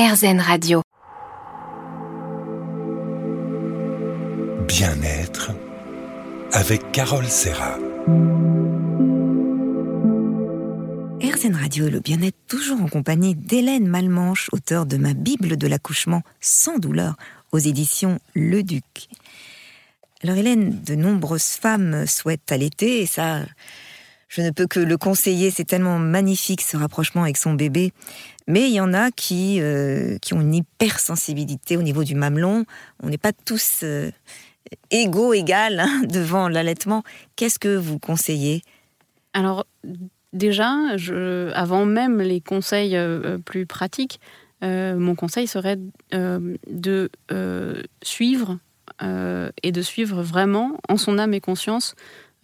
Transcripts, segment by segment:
RZN Radio. Bien-être avec Carole Serra. RZN Radio et le bien-être toujours en compagnie d'Hélène Malmanche, auteure de ma Bible de l'accouchement sans douleur aux éditions Le Duc. Alors Hélène, de nombreuses femmes souhaitent allaiter et ça, je ne peux que le conseiller, c'est tellement magnifique ce rapprochement avec son bébé. Mais il y en a qui, euh, qui ont une hypersensibilité au niveau du mamelon. On n'est pas tous euh, égaux, égales hein, devant l'allaitement. Qu'est-ce que vous conseillez? Alors, déjà, avant même les conseils euh, plus pratiques, mon conseil serait de suivre et de suivre vraiment en son âme et conscience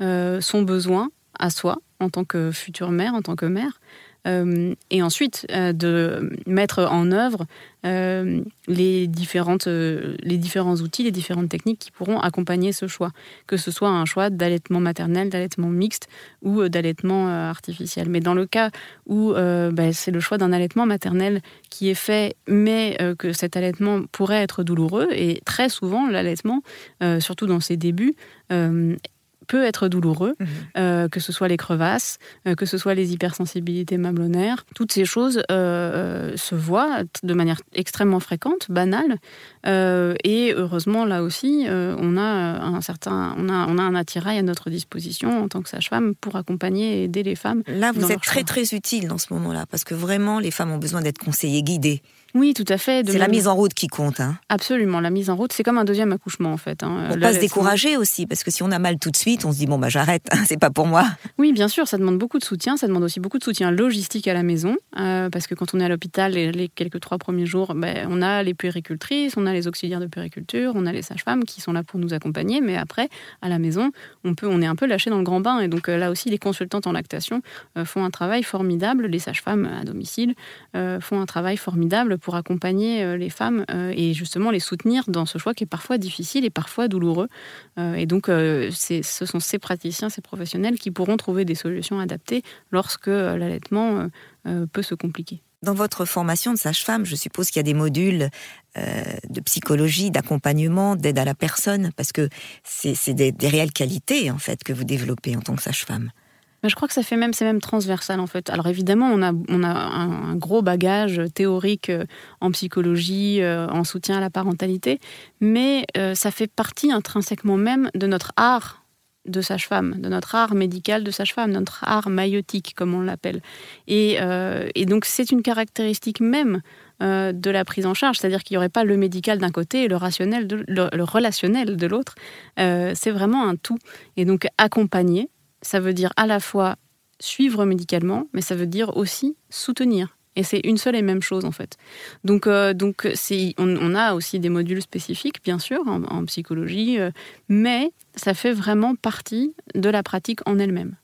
son besoin à soi en tant que future mère, en tant que mère, euh, et ensuite euh, de mettre en œuvre euh, les, différentes, les différents outils, les différentes techniques qui pourront accompagner ce choix, que ce soit un choix d'allaitement maternel, d'allaitement mixte ou d'allaitement artificiel. Mais dans le cas où bah, c'est le choix d'un allaitement maternel qui est fait, mais que cet allaitement pourrait être douloureux, et très souvent l'allaitement, surtout dans ses débuts, peut être douloureux, mhm. euh, que ce soit les crevasses, euh, que ce soit les hypersensibilités mamelonnaires. Toutes ces choses euh, se voient de manière extrêmement fréquente, banale. et heureusement, là aussi, on a un certain, on a, on a un attirail à notre disposition en tant que sage-femme pour accompagner et aider les femmes. Là, vous êtes très très utile dans ce moment-là, parce que vraiment, les femmes ont besoin d'être conseillées, guidées. Oui, tout à fait. C'est la mise en route qui compte. Hein. Absolument, la mise en route, c'est comme un deuxième accouchement en fait. Hein. Pour pas se décourager aussi, parce que si on a mal tout de suite, on se dit bon bah j'arrête, c'est pas pour moi. Oui, bien sûr, ça demande beaucoup de soutien, ça demande aussi beaucoup de soutien logistique à la maison, euh, parce que quand on est à l'hôpital les, quelques trois premiers jours, ben, on a les puéricultrices, on a les auxiliaires de puériculture, on a les sages-femmes qui sont là pour nous accompagner, mais après à la maison, on peut, on est un peu lâché dans le grand bain, et donc euh, là aussi les consultantes en lactation euh, font un travail formidable, les sages-femmes à domicile font un travail formidable pour accompagner euh, les femmes euh, et justement les soutenir dans ce choix qui est parfois difficile et parfois douloureux. Euh, et donc, ce sont ces praticiens, ces professionnels qui pourront trouver des solutions adaptées lorsque l'allaitement peut se compliquer. Dans votre formation de sage-femme, je suppose qu'il y a des modules de psychologie, d'accompagnement, d'aide à la personne, parce que c'est des, des, réelles qualités en fait que vous développez en tant que sage-femme je crois que ça fait même, c'est même transversal en fait. Alors évidemment, on a, un, gros bagage théorique euh, en psychologie, euh, en soutien à la parentalité, mais euh, ça fait partie intrinsèquement même de notre art de sage-femme, de notre art médical de sage-femme, notre art maïotique, comme on l'appelle. Et, donc c'est une caractéristique même de la prise en charge, c'est-à-dire qu'il n'y aurait pas le médical d'un côté et le, rationnel le relationnel de l'autre. c'est vraiment un tout. Et donc accompagner, ça veut dire à la fois suivre médicalement, mais ça veut dire aussi soutenir. Et c'est une seule et même chose en fait. Donc, euh, donc on, a aussi des modules spécifiques, bien sûr, en, psychologie, euh, mais ça fait vraiment partie de la pratique en elle-même.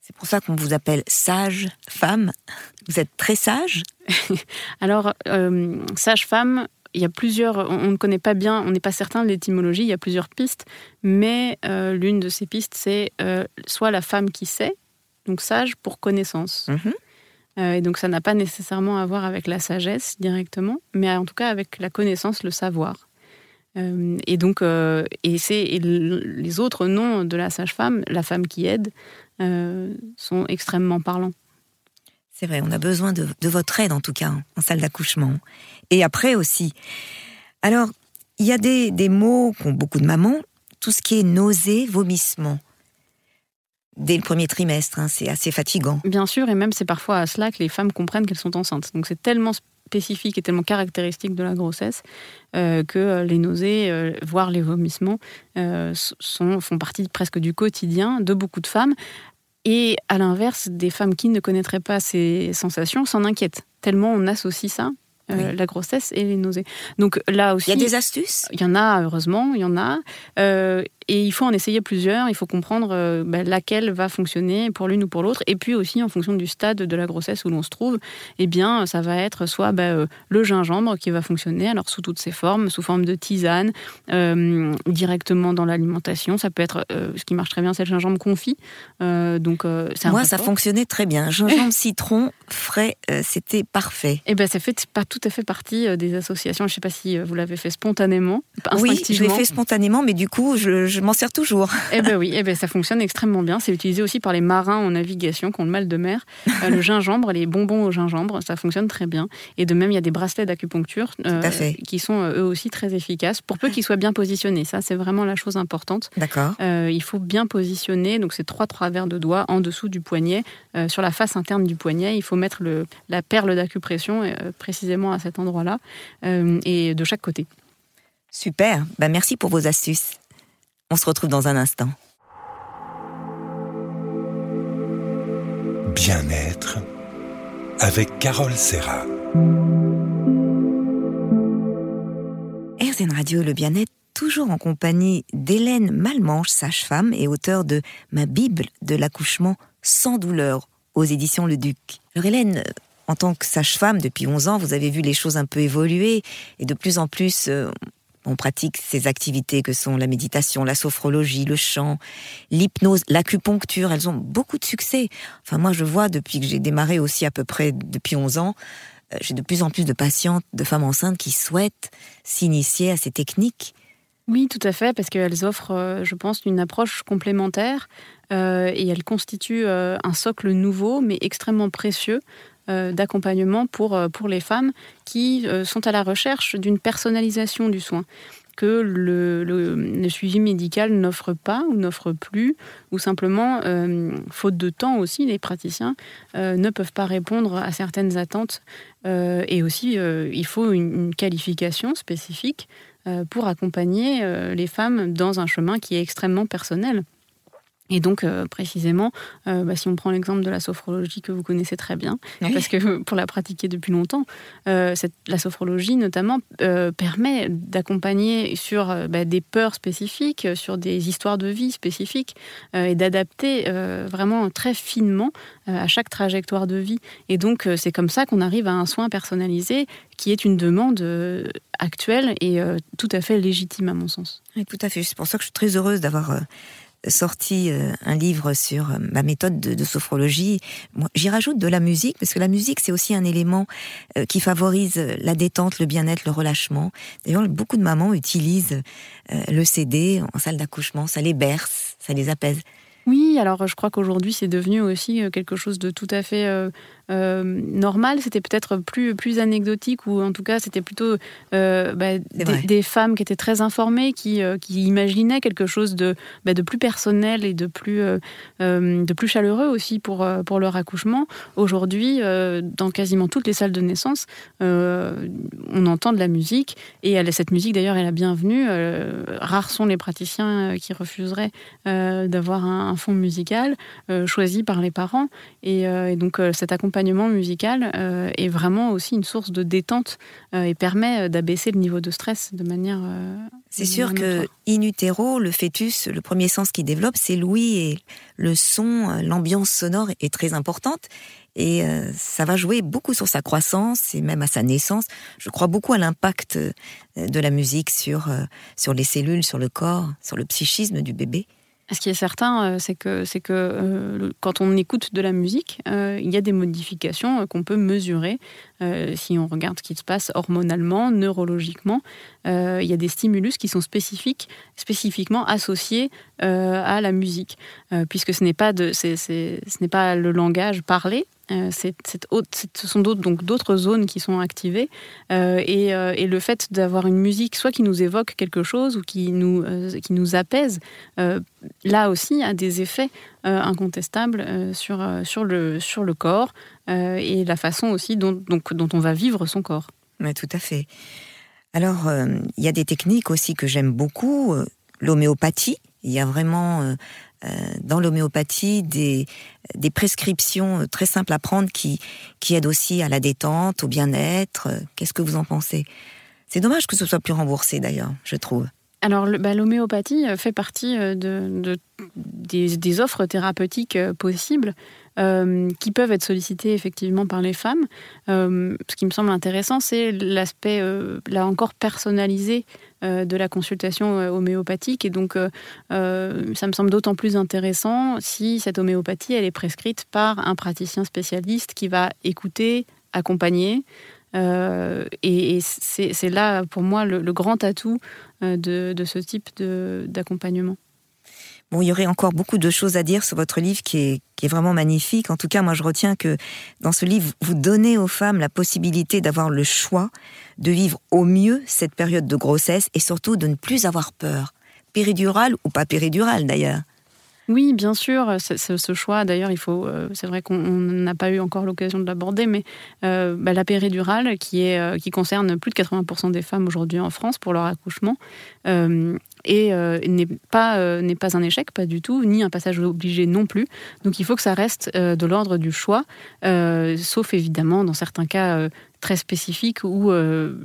C'est pour ça qu'on vous appelle sage femme. Vous êtes très sage Alors, euh, sage femme, il y a plusieurs, on, ne connaît pas bien, on n'est pas certain de l'étymologie, il y a plusieurs pistes, mais euh, l'une de ces pistes, c'est euh, soit la femme qui sait, donc sage pour connaissance. Mhm. Euh, et donc ça n'a pas nécessairement à voir avec la sagesse directement, mais en tout cas avec la connaissance, le savoir. et donc, et c'est les autres noms de la sage-femme, la femme qui aide, sont extrêmement parlants. C'est vrai, on a besoin de, votre aide en tout cas en salle d'accouchement. Et après aussi. Alors, il y a des, mots qu'ont beaucoup de mamans, tout ce qui est nausée, vomissement. Dès le premier trimestre, hein, c'est assez fatigant. Bien sûr, et même c'est parfois à cela que les femmes comprennent qu'elles sont enceintes. Donc c'est tellement spécifique et tellement caractéristique de la grossesse euh, que les nausées, euh, voire les vomissements, euh, font partie presque du quotidien de beaucoup de femmes. Et à l'inverse, des femmes qui ne connaîtraient pas ces sensations s'en inquiètent, tellement on associe ça euh, la grossesse et les nausées. Donc là aussi. Il y a des astuces? Il y en a, heureusement, il y en a. Euh, et il faut en essayer plusieurs. Il faut comprendre bah, laquelle va fonctionner pour l'une ou pour l'autre. Et puis aussi, en fonction du stade de la grossesse où l'on se trouve, eh bien, ça va être soit bah, le gingembre qui va fonctionner, alors sous toutes ses formes, sous forme de tisane, directement dans l'alimentation. Ça peut être, ce qui marche très bien, c'est le gingembre confit. donc, Moi, ça fonctionnait très bien. Gingembre, citron, frais, c'était parfait. Eh ben, ça fait pas tout à fait partie des associations. Je ne sais pas si vous l'avez fait spontanément, Oui, je l'ai fait spontanément, mais du coup, je, m'en sers toujours. Eh ben oui, eh ben ça fonctionne extrêmement bien. C'est utilisé aussi par les marins en navigation qui ont le mal de mer. Euh, le gingembre, les bonbons au gingembre, ça fonctionne très bien. Et de même, il y a des bracelets d'acupuncture euh, qui sont euh, eux aussi très efficaces, pour peu qu'ils soient bien positionnés. Ça, c'est vraiment la chose importante. D'accord. il faut bien positionner, donc c'est trois travers de doigts en dessous du poignet, sur la face interne du poignet. Il faut mettre le, la perle d'acupression précisément à cet endroit-là et de chaque côté. Super, bah, merci pour vos astuces. On se retrouve dans un instant. Bien-être avec Carole Serra. RZN Radio, le bien-être, toujours en compagnie d'Hélène Malmanche, sage-femme et auteure de Ma Bible de l'accouchement sans douleur aux éditions Le Duc. Alors Hélène, en tant que sage-femme depuis 11 ans, vous avez vu les choses un peu évoluer et de plus en plus, euh, on pratique ces activités que sont la méditation, la sophrologie, le chant, l'hypnose, l'acupuncture. Elles ont beaucoup de succès. Enfin, moi, je vois depuis que j'ai démarré aussi à peu près depuis 11 ans, euh, j'ai de plus en plus de patientes, de femmes enceintes qui souhaitent s'initier à ces techniques. Oui, tout à fait, parce qu'elles offrent, euh, je pense, une approche complémentaire euh, et elles constituent un socle nouveau, mais extrêmement précieux d'accompagnement pour, euh, pour les femmes qui euh, sont à la recherche d'une personnalisation du soin que le, le, suivi médical n'offre pas ou n'offre plus, ou simplement, faute de temps aussi, les praticiens ne peuvent pas répondre à certaines attentes. et aussi, il faut une, qualification spécifique pour accompagner les femmes dans un chemin qui est extrêmement personnel. Et donc, euh, précisément, euh, bah, si on prend l'exemple de la sophrologie que vous connaissez très bien, parce que pour la pratiquer depuis longtemps, euh, cette, la sophrologie notamment permet d'accompagner sur bah, des peurs spécifiques, sur des histoires de vie spécifiques, et d'adapter vraiment très finement à chaque trajectoire de vie. Et donc, c'est comme ça qu'on arrive à un soin personnalisé qui est une demande actuelle et tout à fait légitime à mon sens. Oui, tout à fait. C'est pour ça que je suis très heureuse d'avoir sorti euh, un livre sur euh, ma méthode de, sophrologie. J'y rajoute de la musique, parce que la musique, c'est aussi un élément euh, qui favorise la détente, le bien-être, le relâchement. D'ailleurs, beaucoup de mamans utilisent le CD en salle d'accouchement, ça les berce, ça les apaise. Oui, alors je crois qu'aujourd'hui c'est devenu aussi quelque chose de tout à fait euh, normal, c'était peut-être plus, plus anecdotique, ou en tout cas c'était plutôt euh, bah, des, femmes qui étaient très informées, qui, euh, qui imaginaient quelque chose de, bah, de plus personnel et de plus, de plus chaleureux aussi pour, pour leur accouchement. Aujourd'hui, dans quasiment toutes les salles de naissance, on entend de la musique, et elle, cette musique d'ailleurs est la bienvenue. rares sont les praticiens qui refuseraient d'avoir un, fond musical choisi par les parents, et, et donc cet accompagnement l'accompagnement musical euh, est vraiment aussi une source de détente euh, et permet euh, d'abaisser le niveau de stress de manière. c'est sûr que in utero, le fœtus, le premier sens qu'il développe, c'est l'ouïe et le son, l'ambiance sonore est très importante. Et ça va jouer beaucoup sur sa croissance et même à sa naissance. Je crois beaucoup à l'impact de la musique sur, sur les cellules, sur le corps, sur le psychisme du bébé. Ce qui est certain, euh, c'est que, euh, quand on écoute de la musique, euh, il y a des modifications qu'on peut mesurer si on regarde ce qui se passe hormonalement, neurologiquement. il y a des stimulus qui sont spécifiques, spécifiquement associés à la musique, puisque ce n'est pas le langage parlé, euh, ce sont d'autres, donc d'autres zones qui sont activées euh, et, euh, et, le fait d'avoir une musique soit qui nous évoque quelque chose ou qui nous, qui nous apaise, là aussi a des effets incontestables sur, sur, le, sur le corps et la façon aussi dont, donc, dont on va vivre son corps. Oui, tout à fait. Alors, il y a des techniques aussi que j'aime beaucoup. L'homéopathie, il y a vraiment dans l'homéopathie des, des prescriptions euh, très simples à prendre qui, qui aident aussi à la détente, au bien-être. Qu'est-ce que vous en pensez? C'est dommage que ce soit plus remboursé d'ailleurs, je trouve. alors, bah, l'homéopathie fait partie de, des, offres thérapeutiques possibles qui peuvent être sollicitées effectivement par les femmes. ce qui me semble intéressant, c'est l'aspect, là encore, personnalisé de la consultation homéopathique. Et donc, ça me semble d'autant plus intéressant si cette homéopathie, elle est prescrite par un praticien spécialiste qui va écouter, accompagner, euh, et, c'est là, pour moi, le, grand atout euh, de, ce type d'accompagnement. Bon, il y aurait encore beaucoup de choses à dire sur votre livre qui est, qui est, vraiment magnifique. En tout cas, moi, je retiens que dans ce livre, vous donnez aux femmes la possibilité d'avoir le choix de vivre au mieux cette période de grossesse et surtout de ne plus avoir peur. Péridurale ou pas péridurale d'ailleurs. Oui, bien sûr, ce choix, d'ailleurs, il faut, euh, c'est vrai qu'on n'a pas eu encore l'occasion de l'aborder, mais euh, bah, la péridurale, qui, est, euh, qui concerne plus de 80% des femmes aujourd'hui en France pour leur accouchement, et n'est pas, n'est pas un échec, pas du tout, ni un passage obligé non plus. Donc il faut que ça reste de l'ordre du choix, sauf évidemment dans certains cas très spécifiques où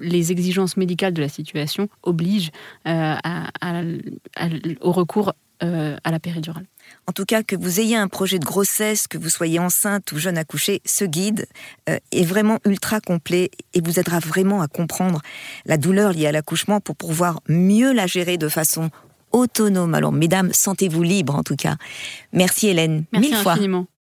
les exigences médicales de la situation obligent au recours euh, à la péridurale. En tout cas, que vous ayez un projet de grossesse, que vous soyez enceinte ou jeune accouchée, ce guide euh, est vraiment ultra complet et vous aidera vraiment à comprendre la douleur liée à l'accouchement pour pouvoir mieux la gérer de façon autonome. Alors, mesdames, sentez-vous libre en tout cas. Merci Hélène, Merci mille infiniment.